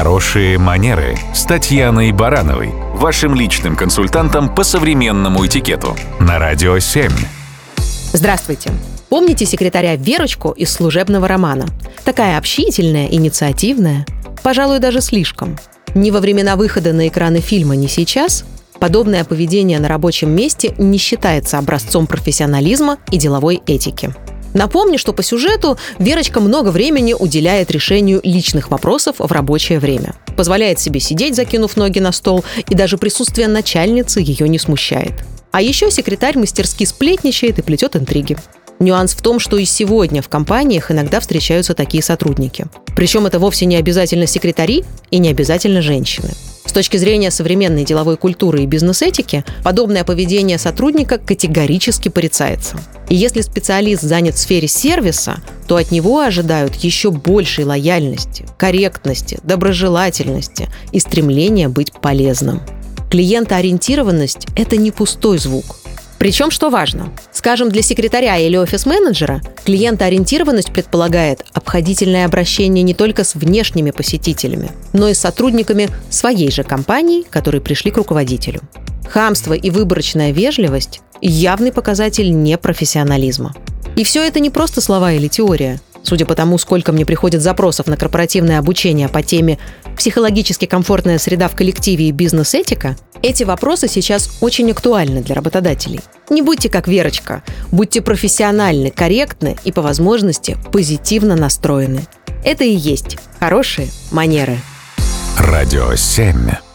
Хорошие манеры с Татьяной Барановой, вашим личным консультантом по современному этикету на Радио 7. Здравствуйте. Помните секретаря Верочку из служебного романа? Такая общительная, инициативная. Пожалуй, даже слишком. Ни во времена выхода на экраны фильма, ни сейчас подобное поведение на рабочем месте не считается образцом профессионализма и деловой этики. Напомню, что по сюжету Верочка много времени уделяет решению личных вопросов в рабочее время. Позволяет себе сидеть, закинув ноги на стол, и даже присутствие начальницы ее не смущает. А еще секретарь мастерски сплетничает и плетет интриги. Нюанс в том, что и сегодня в компаниях иногда встречаются такие сотрудники. Причем это вовсе не обязательно секретари и не обязательно женщины. С точки зрения современной деловой культуры и бизнес-этики, подобное поведение сотрудника категорически порицается. И если специалист занят в сфере сервиса, то от него ожидают еще большей лояльности, корректности, доброжелательности и стремления быть полезным. Клиентоориентированность – это не пустой звук. Причем, что важно, скажем, для секретаря или офис-менеджера клиентоориентированность предполагает обходительное обращение не только с внешними посетителями, но и с сотрудниками своей же компании, которые пришли к руководителю. Хамство и выборочная вежливость – явный показатель непрофессионализма. И все это не просто слова или теория. Судя по тому, сколько мне приходит запросов на корпоративное обучение по теме «Психологически комфортная среда в коллективе и бизнес-этика», эти вопросы сейчас очень актуальны для работодателей. Не будьте как Верочка, будьте профессиональны, корректны и по возможности позитивно настроены. Это и есть хорошие манеры. Радио 7.